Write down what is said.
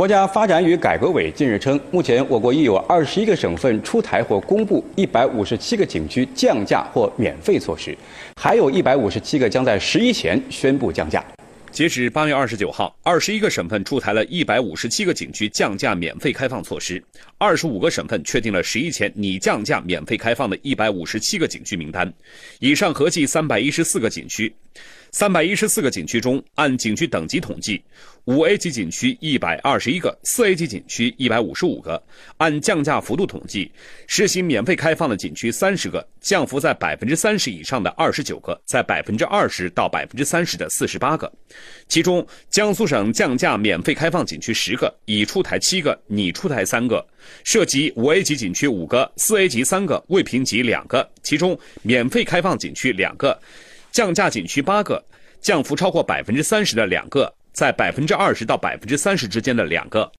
国家发展与改革委近日称，目前我国已有二十一个省份出台或公布一百五十七个景区降价或免费措施，还有一百五十七个将在十一前宣布降价。截止八月二十九号，二十一个省份出台了一百五十七个景区降价免费开放措施，二十五个省份确定了十一前拟降价免费开放的一百五十七个景区名单，以上合计三百一十四个景区。三百一十四个景区中，按景区等级统计，五 A 级景区一百二十一个，四 A 级景区一百五十五个。按降价幅度统计，实行免费开放的景区三十个，降幅在百分之三十以上的二十九个，在百分之二十到百分之三十的四十八个。其中，江苏省降价免费开放景区十个，已出台七个，拟出台三个，涉及五 A 级景区五个，四 A 级三个，未评级两个。其中，免费开放景区两个。降价景区八个，降幅超过百分之三十的两个，在百分之二十到百分之三十之间的两个。